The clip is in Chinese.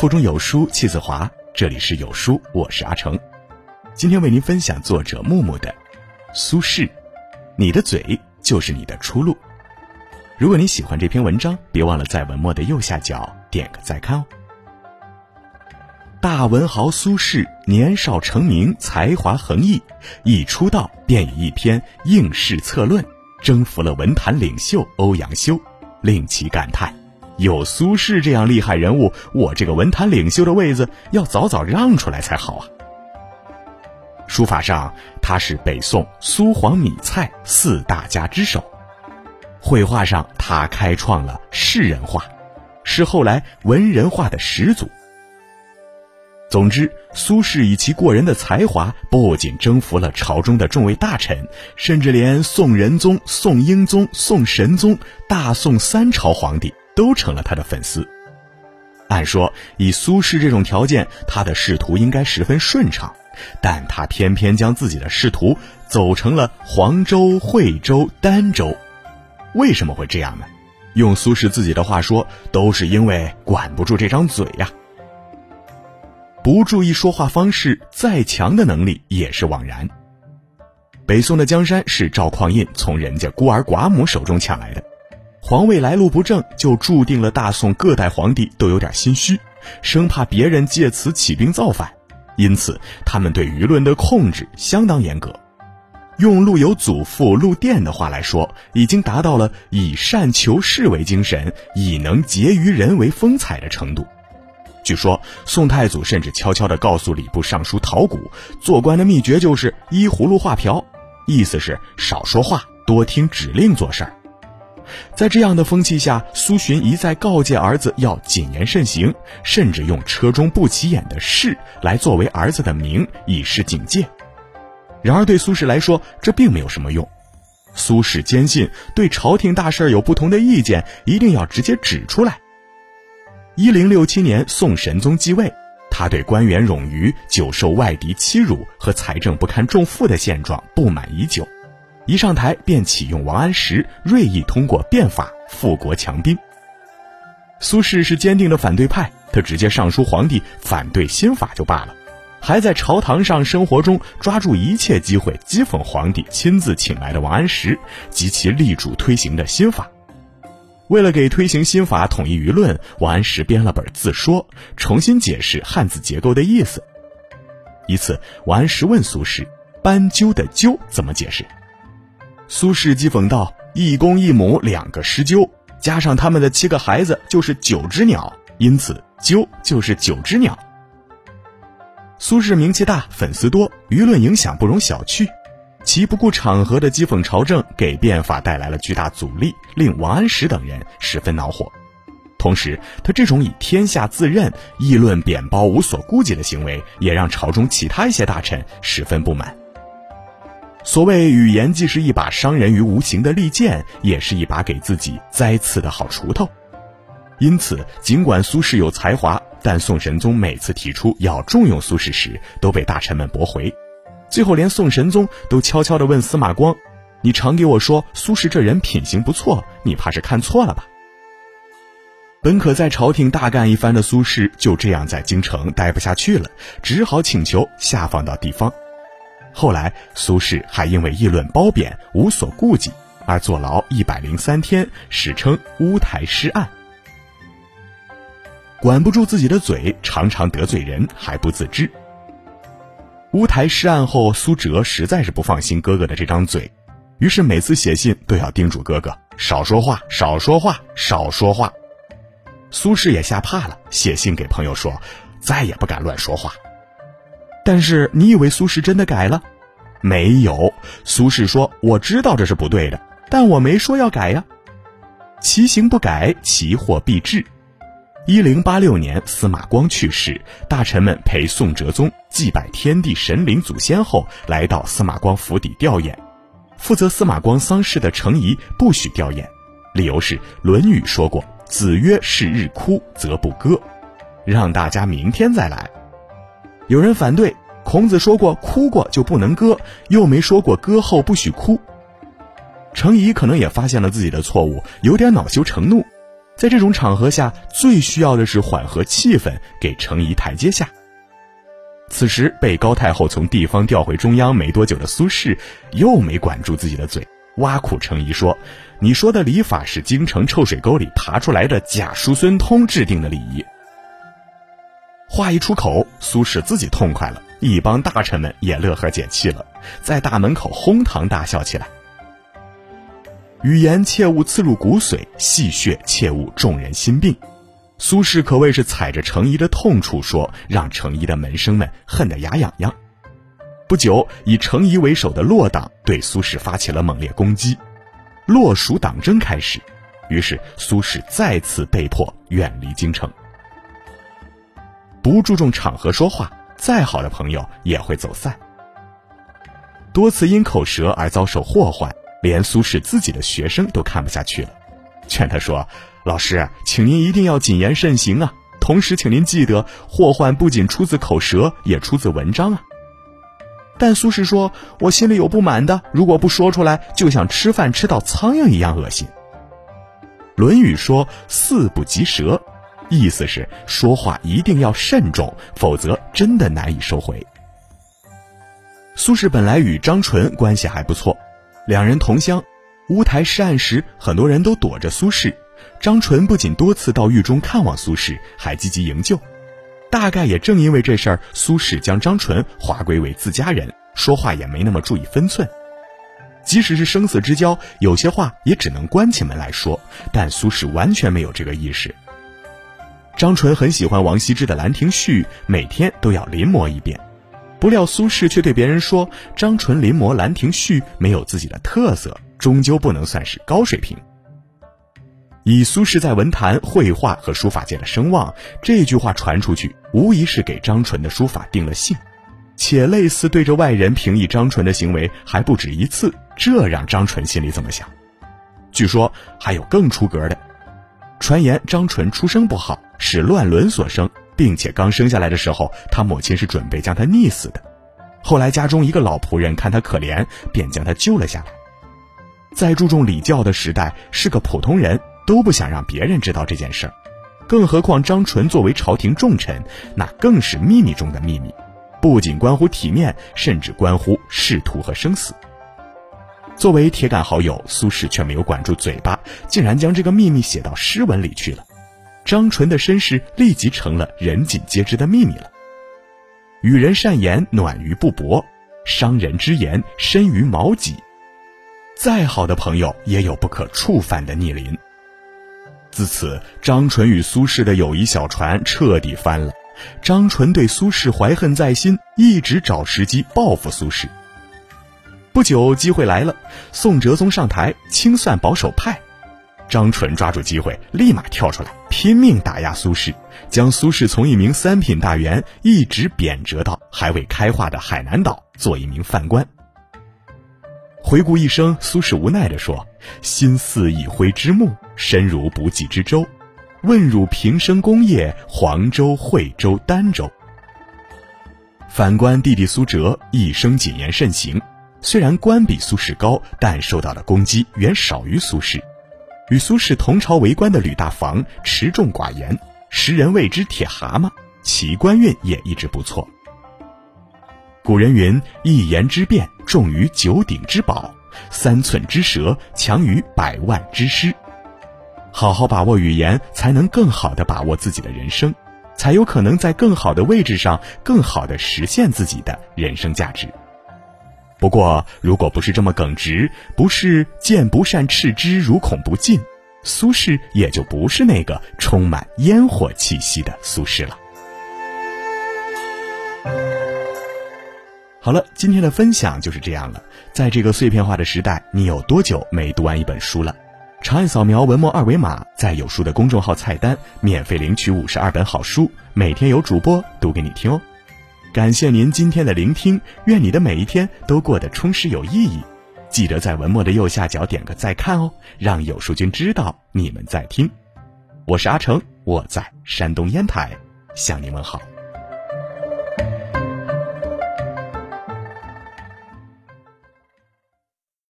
腹中有书气自华，这里是有书，我是阿成。今天为您分享作者木木的《苏轼》，你的嘴就是你的出路。如果你喜欢这篇文章，别忘了在文末的右下角点个再看哦。大文豪苏轼年少成名，才华横溢，一出道便以一篇《应试策论》征服了文坛领袖欧阳修，令其感叹。有苏轼这样厉害人物，我这个文坛领袖的位子要早早让出来才好啊！书法上，他是北宋苏黄米蔡四大家之首；绘画上，他开创了士人画，是后来文人画的始祖。总之，苏轼以其过人的才华，不仅征服了朝中的众位大臣，甚至连宋仁宗、宋英宗、宋神宗、大宋三朝皇帝。都成了他的粉丝。按说，以苏轼这种条件，他的仕途应该十分顺畅，但他偏偏将自己的仕途走成了黄州、惠州、儋州。为什么会这样呢？用苏轼自己的话说，都是因为管不住这张嘴呀。不注意说话方式，再强的能力也是枉然。北宋的江山是赵匡胤从人家孤儿寡母手中抢来的。皇位来路不正，就注定了大宋各代皇帝都有点心虚，生怕别人借此起兵造反，因此他们对舆论的控制相当严格。用陆游祖父陆佃的话来说，已经达到了以善求仕为精神，以能结于人为风采的程度。据说宋太祖甚至悄悄地告诉礼部尚书陶谷，做官的秘诀就是依葫芦画瓢，意思是少说话，多听指令做事儿。在这样的风气下，苏洵一再告诫儿子要谨言慎行，甚至用车中不起眼的“轼”来作为儿子的名，以示警戒。然而对苏轼来说，这并没有什么用。苏轼坚信，对朝廷大事有不同的意见，一定要直接指出来。一零六七年，宋神宗继位，他对官员冗余、久受外敌欺辱和财政不堪重负的现状不满已久。一上台便启用王安石，锐意通过变法富国强兵。苏轼是坚定的反对派，他直接上书皇帝反对新法就罢了，还在朝堂上、生活中抓住一切机会讥讽皇帝亲自请来的王安石及其力主推行的新法。为了给推行新法统一舆论，王安石编了本自说，重新解释汉字结构的意思。一次，王安石问苏轼：“斑鸠的鸠怎么解释？”苏轼讥讽道：“一公一母两个狮鸠，加上他们的七个孩子，就是九只鸟，因此鸠就是九只鸟。”苏轼名气大，粉丝多，舆论影响不容小觑。其不顾场合的讥讽朝政，给变法带来了巨大阻力，令王安石等人十分恼火。同时，他这种以天下自任、议论贬褒无所顾忌的行为，也让朝中其他一些大臣十分不满。所谓语言，既是一把伤人于无形的利剑，也是一把给自己栽刺的好锄头。因此，尽管苏轼有才华，但宋神宗每次提出要重用苏轼时，都被大臣们驳回。最后，连宋神宗都悄悄地问司马光：“你常给我说苏轼这人品行不错，你怕是看错了吧？”本可在朝廷大干一番的苏轼，就这样在京城待不下去了，只好请求下放到地方。后来，苏轼还因为议论褒贬无所顾忌而坐牢一百零三天，史称乌台诗案。管不住自己的嘴，常常得罪人还不自知。乌台诗案后，苏辙实在是不放心哥哥的这张嘴，于是每次写信都要叮嘱哥哥少说话，少说话，少说话。苏轼也吓怕了，写信给朋友说，再也不敢乱说话。但是你以为苏轼真的改了？没有。苏轼说：“我知道这是不对的，但我没说要改呀。”其行不改，其祸必至。一零八六年，司马光去世，大臣们陪宋哲宗祭拜天地神灵祖先后，来到司马光府邸吊唁。负责司马光丧事的程颐不许吊唁，理由是《论语》说过：“子曰：是日哭则不歌，让大家明天再来。”有人反对，孔子说过哭过就不能歌，又没说过歌后不许哭。程颐可能也发现了自己的错误，有点恼羞成怒。在这种场合下，最需要的是缓和气氛，给程颐台阶下。此时被高太后从地方调回中央没多久的苏轼，又没管住自己的嘴，挖苦程颐说：“你说的礼法是京城臭水沟里爬出来的假叔孙通制定的礼仪。”话一出口，苏轼自己痛快了，一帮大臣们也乐呵解气了，在大门口哄堂大笑起来。语言切勿刺入骨髓，戏谑切勿众人心病。苏轼可谓是踩着程颐的痛处说，让程颐的门生们恨得牙痒痒。不久，以程颐为首的洛党对苏轼发起了猛烈攻击，洛蜀党争开始。于是，苏轼再次被迫远离京城。不注重场合说话，再好的朋友也会走散。多次因口舌而遭受祸患。连苏轼自己的学生都看不下去了，劝他说：“老师，请您一定要谨言慎行啊！同时，请您记得，祸患不仅出自口舌，也出自文章啊。”但苏轼说：“我心里有不满的，如果不说出来，就像吃饭吃到苍蝇一样恶心。”《论语》说：“四不及舌”，意思是说话一定要慎重，否则真的难以收回。苏轼本来与张纯关系还不错。两人同乡，乌台诗案时，很多人都躲着苏轼。张纯不仅多次到狱中看望苏轼，还积极营救。大概也正因为这事儿，苏轼将张纯划归为自家人，说话也没那么注意分寸。即使是生死之交，有些话也只能关起门来说。但苏轼完全没有这个意识。张纯很喜欢王羲之的《兰亭序》，每天都要临摹一遍。不料苏轼却对别人说：“张纯临摹《兰亭序》没有自己的特色，终究不能算是高水平。”以苏轼在文坛、绘画和书法界的声望，这句话传出去，无疑是给张纯的书法定了性，且类似对着外人评议张纯的行为还不止一次，这让张纯心里怎么想？据说还有更出格的，传言张纯出生不好，是乱伦所生。并且刚生下来的时候，他母亲是准备将他溺死的。后来家中一个老仆人看他可怜，便将他救了下来。在注重礼教的时代，是个普通人都不想让别人知道这件事儿，更何况张纯作为朝廷重臣，那更是秘密中的秘密，不仅关乎体面，甚至关乎仕途和生死。作为铁杆好友，苏轼却没有管住嘴巴，竟然将这个秘密写到诗文里去了。张纯的身世立即成了人尽皆知的秘密了。与人善言，暖于布帛；伤人之言，深于矛戟。再好的朋友，也有不可触犯的逆鳞。自此，张纯与苏轼的友谊小船彻底翻了。张纯对苏轼怀恨在心，一直找时机报复苏轼。不久，机会来了，宋哲宗上台清算保守派。张纯抓住机会，立马跳出来，拼命打压苏轼，将苏轼从一名三品大员一直贬谪到还未开化的海南岛做一名犯官。回顾一生，苏轼无奈地说：“心似一灰之木，身如不济之舟。问汝平生功业，黄州、惠州、儋州。”反观弟弟苏辙，一生谨言慎行，虽然官比苏轼高，但受到的攻击远少于苏轼。与苏轼同朝为官的吕大房持重寡言，时人谓之“铁蛤蟆”，其官运也一直不错。古人云：“一言之辩，重于九鼎之宝；三寸之舌，强于百万之师。”好好把握语言，才能更好的把握自己的人生，才有可能在更好的位置上，更好的实现自己的人生价值。不过，如果不是这么耿直，不是见不善斥之如恐不尽，苏轼也就不是那个充满烟火气息的苏轼了。好了，今天的分享就是这样了。在这个碎片化的时代，你有多久没读完一本书了？长按扫描文末二维码，在有书的公众号菜单免费领取五十二本好书，每天有主播读给你听哦。感谢您今天的聆听，愿你的每一天都过得充实有意义。记得在文末的右下角点个再看哦，让有书君知道你们在听。我是阿成，我在山东烟台向您问好。